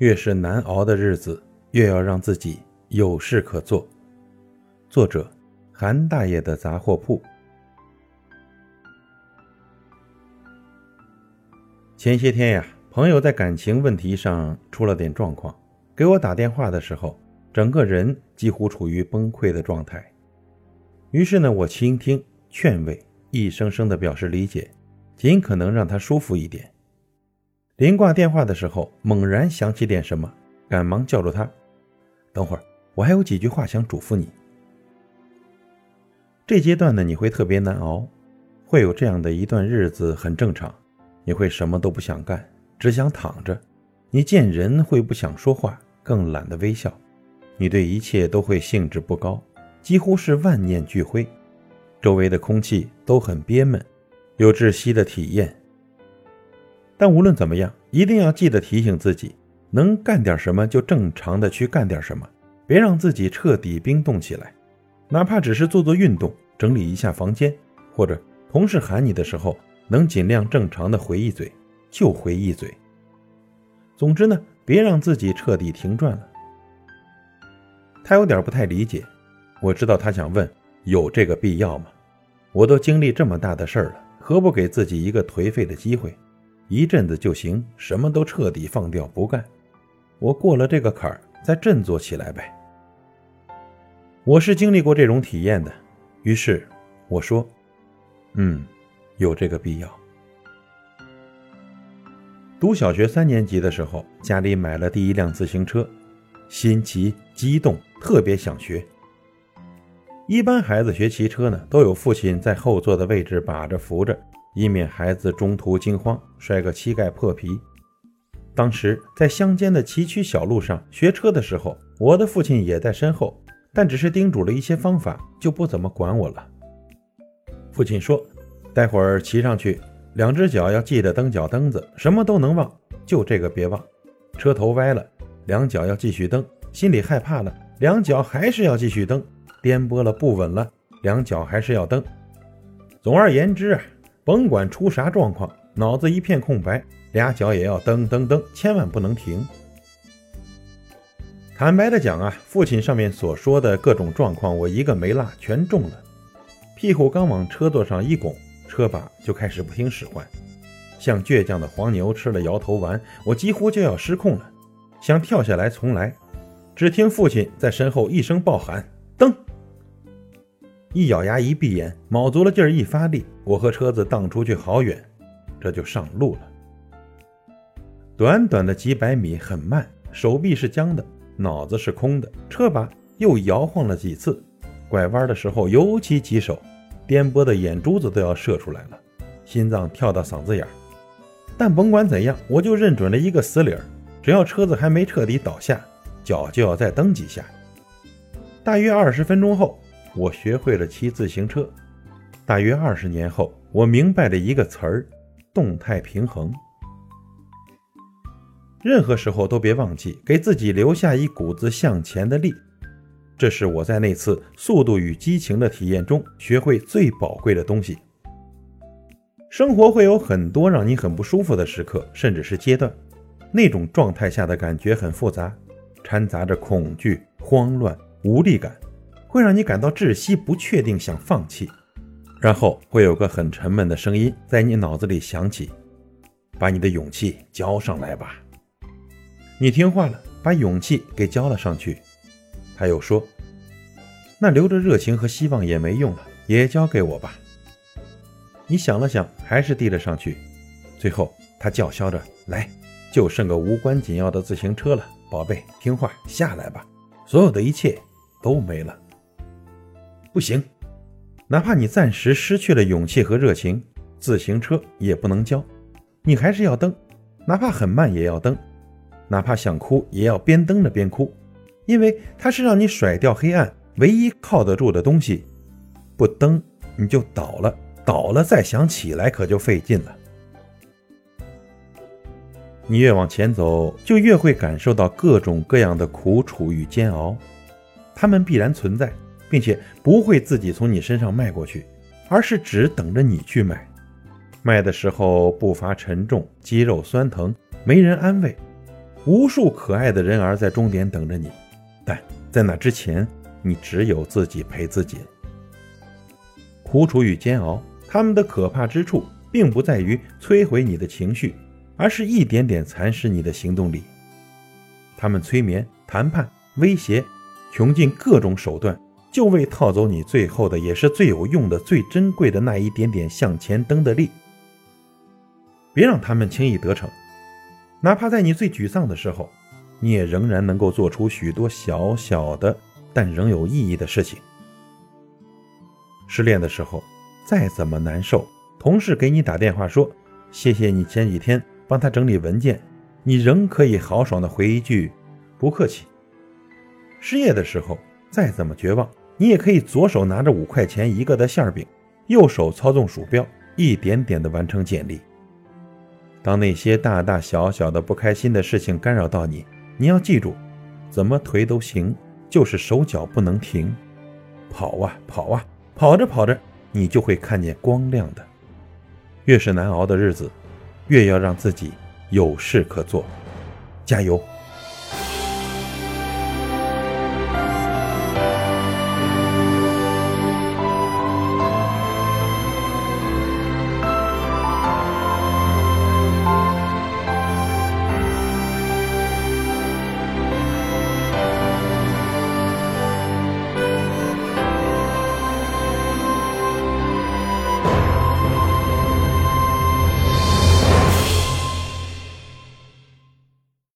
越是难熬的日子，越要让自己有事可做。作者：韩大爷的杂货铺。前些天呀，朋友在感情问题上出了点状况，给我打电话的时候，整个人几乎处于崩溃的状态。于是呢，我倾听、劝慰，一声声的表示理解，尽可能让他舒服一点。临挂电话的时候，猛然想起点什么，赶忙叫住他：“等会儿，我还有几句话想嘱咐你。”这阶段呢，你会特别难熬，会有这样的一段日子，很正常。你会什么都不想干，只想躺着。你见人会不想说话，更懒得微笑。你对一切都会兴致不高，几乎是万念俱灰。周围的空气都很憋闷，有窒息的体验。但无论怎么样，一定要记得提醒自己，能干点什么就正常的去干点什么，别让自己彻底冰冻起来。哪怕只是做做运动，整理一下房间，或者同事喊你的时候，能尽量正常的回一嘴就回一嘴。总之呢，别让自己彻底停转了。他有点不太理解，我知道他想问有这个必要吗？我都经历这么大的事儿了，何不给自己一个颓废的机会？一阵子就行，什么都彻底放掉不干。我过了这个坎儿，再振作起来呗。我是经历过这种体验的，于是我说：“嗯，有这个必要。”读小学三年级的时候，家里买了第一辆自行车，心急激动，特别想学。一般孩子学骑车呢，都有父亲在后座的位置把着扶着。以免孩子中途惊慌摔个膝盖破皮。当时在乡间的崎岖小路上学车的时候，我的父亲也在身后，但只是叮嘱了一些方法，就不怎么管我了。父亲说：“待会儿骑上去，两只脚要记得蹬脚蹬子，什么都能忘，就这个别忘。车头歪了，两脚要继续蹬；心里害怕了，两脚还是要继续蹬；颠簸了，不稳了，两脚还是要蹬。总而言之啊。”甭管出啥状况，脑子一片空白，俩脚也要蹬蹬蹬，千万不能停。坦白的讲啊，父亲上面所说的各种状况，我一个没落，全中了。屁股刚往车座上一拱，车把就开始不听使唤，像倔强的黄牛吃了摇头丸，我几乎就要失控了，想跳下来重来。只听父亲在身后一声暴喊：“蹬！”一咬牙，一闭眼，卯足了劲儿，一发力，我和车子荡出去好远，这就上路了。短短的几百米很慢，手臂是僵的，脑子是空的，车把又摇晃了几次，拐弯的时候尤其棘手，颠簸的眼珠子都要射出来了，心脏跳到嗓子眼儿。但甭管怎样，我就认准了一个死理儿：只要车子还没彻底倒下，脚就要再蹬几下。大约二十分钟后。我学会了骑自行车，大约二十年后，我明白了一个词儿：动态平衡。任何时候都别忘记给自己留下一股子向前的力。这是我在那次速度与激情的体验中学会最宝贵的东西。生活会有很多让你很不舒服的时刻，甚至是阶段，那种状态下的感觉很复杂，掺杂着恐惧、慌乱、无力感。会让你感到窒息、不确定、想放弃，然后会有个很沉闷的声音在你脑子里响起：“把你的勇气交上来吧。”你听话了，把勇气给交了上去。他又说：“那留着热情和希望也没用了，也交给我吧。”你想了想，还是递了上去。最后，他叫嚣着：“来，就剩个无关紧要的自行车了，宝贝，听话下来吧。所有的一切都没了。”不行，哪怕你暂时失去了勇气和热情，自行车也不能交，你还是要蹬，哪怕很慢也要蹬，哪怕想哭也要边蹬着边哭，因为它是让你甩掉黑暗唯一靠得住的东西。不蹬你就倒了，倒了再想起来可就费劲了。你越往前走，就越会感受到各种各样的苦楚与煎熬，它们必然存在。并且不会自己从你身上迈过去，而是只等着你去迈。迈的时候步伐沉重，肌肉酸疼，没人安慰。无数可爱的人儿在终点等着你，但在那之前，你只有自己陪自己。苦楚与煎熬，他们的可怕之处，并不在于摧毁你的情绪，而是一点点蚕食你的行动力。他们催眠、谈判、威胁，穷尽各种手段，就为套走你最后的，也是最有用的、最珍贵的那一点点向前蹬的力。别让他们轻易得逞。哪怕在你最沮丧的时候，你也仍然能够做出许多小小的但仍有意义的事情。失恋的时候，再怎么难受，同事给你打电话说谢谢你前几天帮他整理文件，你仍可以豪爽的回一句不客气。失业的时候，再怎么绝望，你也可以左手拿着五块钱一个的馅饼，右手操纵鼠标，一点点的完成简历。当那些大大小小的不开心的事情干扰到你，你要记住，怎么颓都行，就是手脚不能停，跑啊跑啊，跑着跑着，你就会看见光亮的。越是难熬的日子，越要让自己有事可做，加油！